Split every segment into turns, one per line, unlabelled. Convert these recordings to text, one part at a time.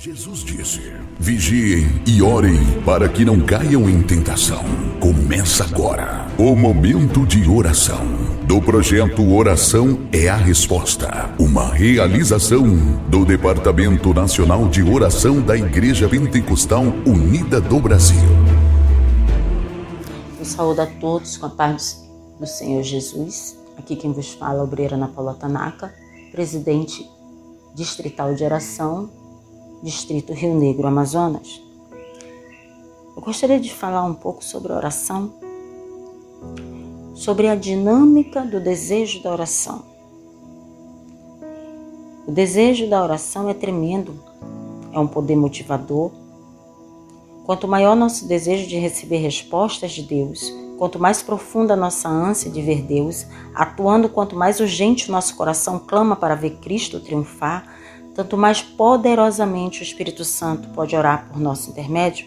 Jesus disse: Vigiem e orem para que não caiam em tentação. Começa agora o momento de oração do projeto Oração é a Resposta, uma realização do Departamento Nacional de Oração da Igreja Pentecostal Unida do Brasil.
Eu saúdo a todos com a paz do Senhor Jesus. Aqui quem vos fala é a obreira Ana Paula Tanaka, presidente distrital de oração Distrito Rio Negro, Amazonas. Eu gostaria de falar um pouco sobre oração, sobre a dinâmica do desejo da oração. O desejo da oração é tremendo, é um poder motivador. Quanto maior nosso desejo de receber respostas de Deus, quanto mais profunda nossa ânsia de ver Deus, atuando quanto mais urgente o nosso coração clama para ver Cristo triunfar, tanto mais poderosamente o Espírito Santo pode orar por nosso intermédio.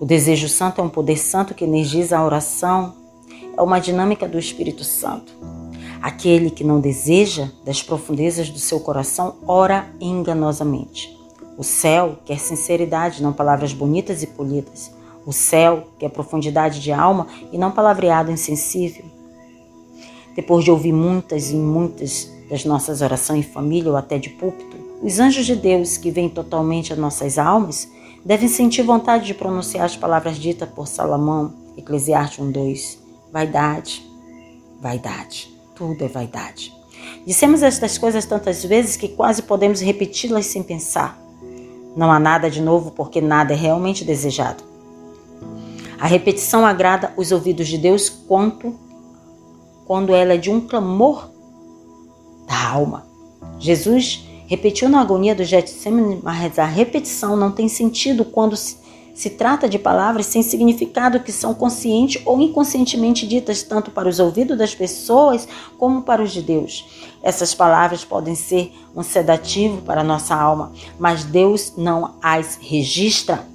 O desejo santo é um poder santo que energiza a oração, é uma dinâmica do Espírito Santo. Aquele que não deseja das profundezas do seu coração ora enganosamente. O céu quer sinceridade, não palavras bonitas e polidas. O céu quer profundidade de alma e não palavreado insensível. Depois de ouvir muitas e muitas das nossas orações em família ou até de púlpito, os anjos de Deus que vêm totalmente a nossas almas devem sentir vontade de pronunciar as palavras ditas por Salomão, Eclesiastes 1:2. Vaidade, vaidade, tudo é vaidade. Dissemos estas coisas tantas vezes que quase podemos repeti-las sem pensar. Não há nada de novo porque nada é realmente desejado. A repetição agrada os ouvidos de Deus quanto quando ela é de um clamor da alma. Jesus Repetiu na agonia do Getsemane, mas a repetição não tem sentido quando se, trata de palavras sem significado que são consciente ou inconscientemente ditas tanto para os ouvidos das pessoas como para os de Deus. Essas palavras podem ser um sedativo para nossa alma, mas Deus não as registra.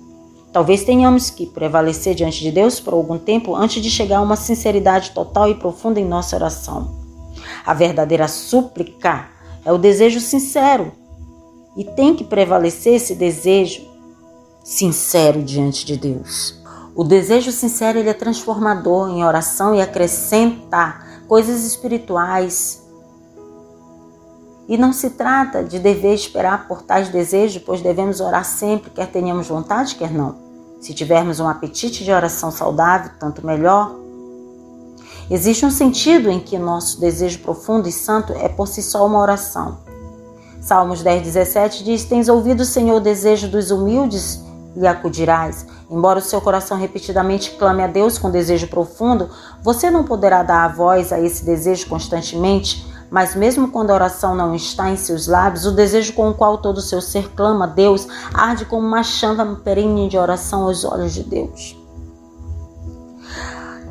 Talvez tenhamos que prevalecer diante de Deus por algum tempo antes de chegar a uma sinceridade total e profunda em nossa oração. A verdadeira súplica é o desejo sincero. E tem que prevalecer esse desejo sincero diante de Deus. O desejo sincero ele é transformador em oração e acrescenta coisas espirituais. E não se trata de dever esperar por tais desejos, pois devemos orar sempre, quer tenhamos vontade, quer não. Se tivermos um apetite de oração saudável, tanto melhor. Existe um sentido em que nosso desejo profundo e santo é por si só uma oração. Salmos 10, 17 diz: Tens ouvido, Senhor, o desejo dos humildes e acudirás. Embora o seu coração repetidamente clame a Deus com desejo profundo, você não poderá dar a voz a esse desejo constantemente, mas mesmo quando a oração não está em seus lábios, o desejo com o qual todo o seu ser clama a Deus arde como uma chama perene de oração aos olhos de Deus.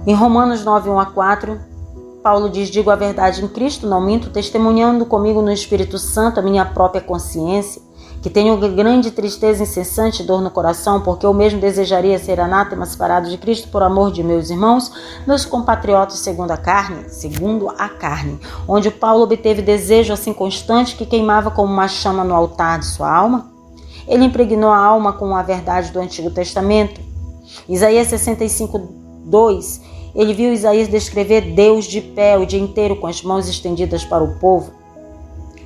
Em Romanos 9, 1 a 4, Paulo diz: Digo a verdade em Cristo, não minto, testemunhando comigo no Espírito Santo a minha própria consciência, que tenho grande tristeza incessante e dor no coração, porque eu mesmo desejaria ser anátema separado de Cristo por amor de meus irmãos, meus compatriotas segundo a carne, segundo a carne, onde Paulo obteve desejo assim constante que queimava como uma chama no altar de sua alma. Ele impregnou a alma com a verdade do Antigo Testamento. Isaías 65, 2 ele viu Isaías descrever Deus de pé o dia inteiro com as mãos estendidas para o povo.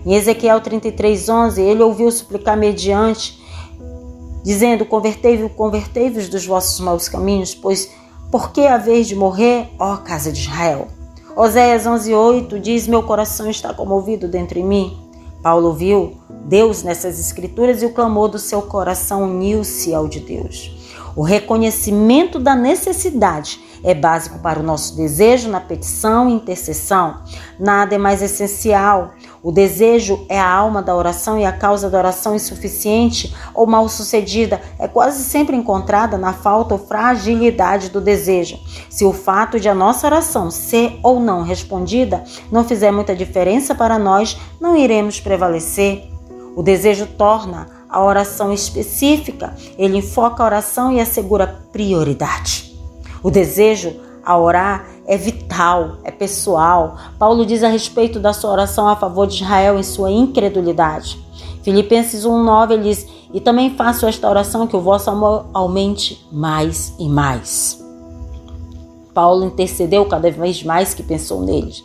Em Ezequiel 33:11, ele ouviu suplicar mediante, dizendo: Convertei-vos, convertei-vos dos vossos maus caminhos, pois por que a vez de morrer, ó casa de Israel? Oséias 11:8 diz: Meu coração está comovido dentro de mim. Paulo viu Deus nessas escrituras e o clamor do seu coração uniu-se ao de Deus. O reconhecimento da necessidade é básico para o nosso desejo na petição e intercessão. Nada é mais essencial. O desejo é a alma da oração e a causa da oração insuficiente ou mal sucedida é quase sempre encontrada na falta ou fragilidade do desejo. Se o fato de a nossa oração ser ou não respondida não fizer muita diferença para nós, não iremos prevalecer. O desejo torna a oração específica, ele enfoca a oração e assegura prioridade. O desejo a orar é vital, é pessoal. Paulo diz a respeito da sua oração a favor de Israel em sua incredulidade. Filipenses 1:9 ele diz: E também faço esta oração que o vosso amor aumente mais e mais. Paulo intercedeu cada vez mais que pensou neles.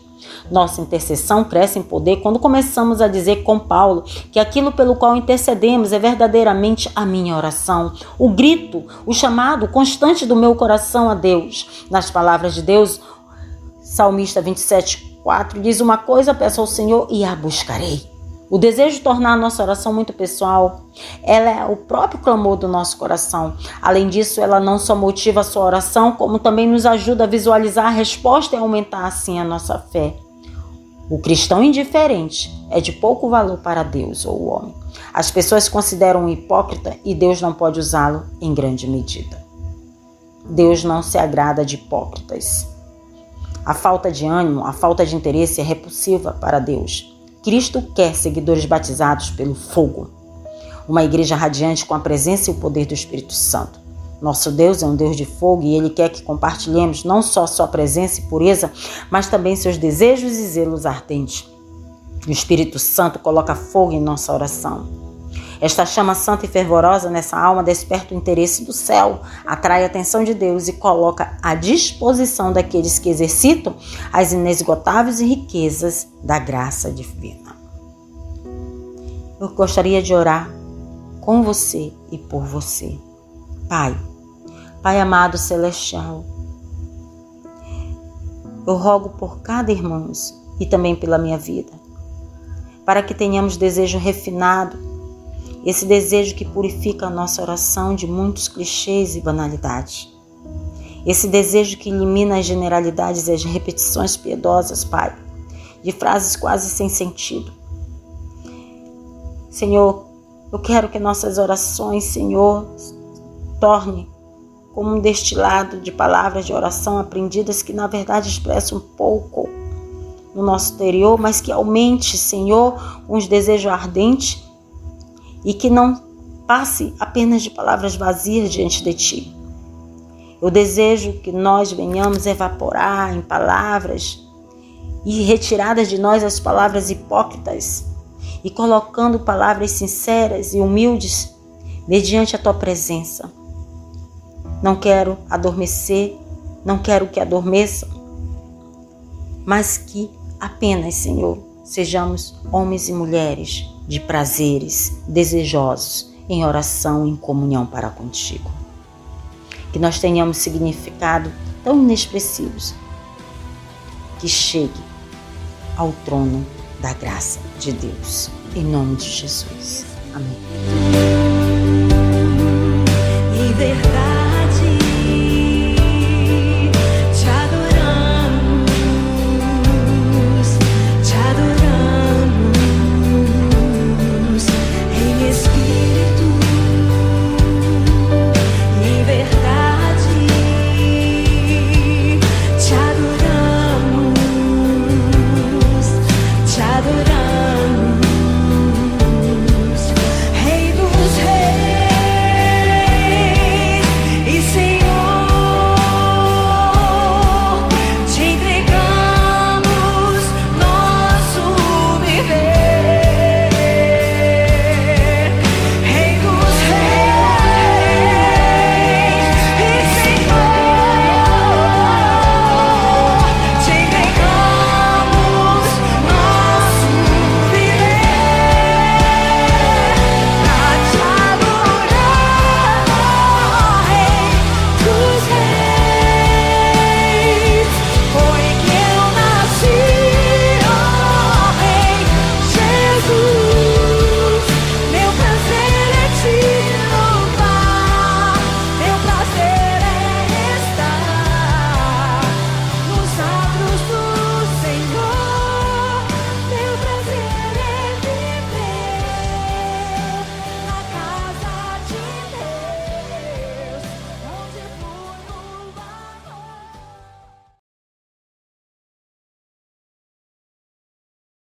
Nossa intercessão cresce em poder quando começamos a dizer com Paulo que aquilo pelo qual intercedemos é verdadeiramente a minha oração, o grito, o chamado constante do meu coração a Deus. Nas palavras de Deus, Salmista 27, 4 diz: Uma coisa peço ao Senhor e a buscarei. O desejo de tornar a nossa oração muito pessoal, ela é o próprio clamor do nosso coração. Além disso, ela não só motiva a sua oração, como também nos ajuda a visualizar a resposta e aumentar assim a nossa fé. O cristão indiferente é de pouco valor para Deus ou o homem. As pessoas consideram um hipócrita e Deus não pode usá-lo em grande medida. Deus não se agrada de hipócritas. A falta de ânimo, a falta de interesse é repulsiva para Deus. Cristo quer seguidores batizados pelo fogo. Uma igreja radiante com a presença e o poder do Espírito Santo. Nosso Deus é um Deus de fogo e Ele quer que compartilhemos não só Sua presença e pureza, mas também seus desejos e zelos ardentes. O Espírito Santo coloca fogo em nossa oração. Esta chama santa e fervorosa nessa alma desperta o interesse do céu, atrai a atenção de Deus e coloca à disposição daqueles que exercitam as inesgotáveis riquezas da graça divina. Eu gostaria de orar com você e por você. Pai, Pai amado celestial, eu rogo por cada irmão e também pela minha vida, para que tenhamos desejo refinado esse desejo que purifica a nossa oração de muitos clichês e banalidades. Esse desejo que elimina as generalidades e as repetições piedosas, Pai, de frases quase sem sentido. Senhor, eu quero que nossas orações, Senhor, torne como um destilado de palavras de oração aprendidas que na verdade expressam um pouco no nosso interior, mas que aumente, Senhor, uns desejos ardentes e que não passe apenas de palavras vazias diante de ti. Eu desejo que nós venhamos evaporar em palavras e retiradas de nós as palavras hipócritas e colocando palavras sinceras e humildes mediante a tua presença. Não quero adormecer, não quero que adormeçam, mas que apenas, Senhor, sejamos homens e mulheres de prazeres desejosos em oração em comunhão para contigo. Que nós tenhamos significado tão inexpressivos que chegue ao trono da graça de Deus. Em nome de Jesus. Amém.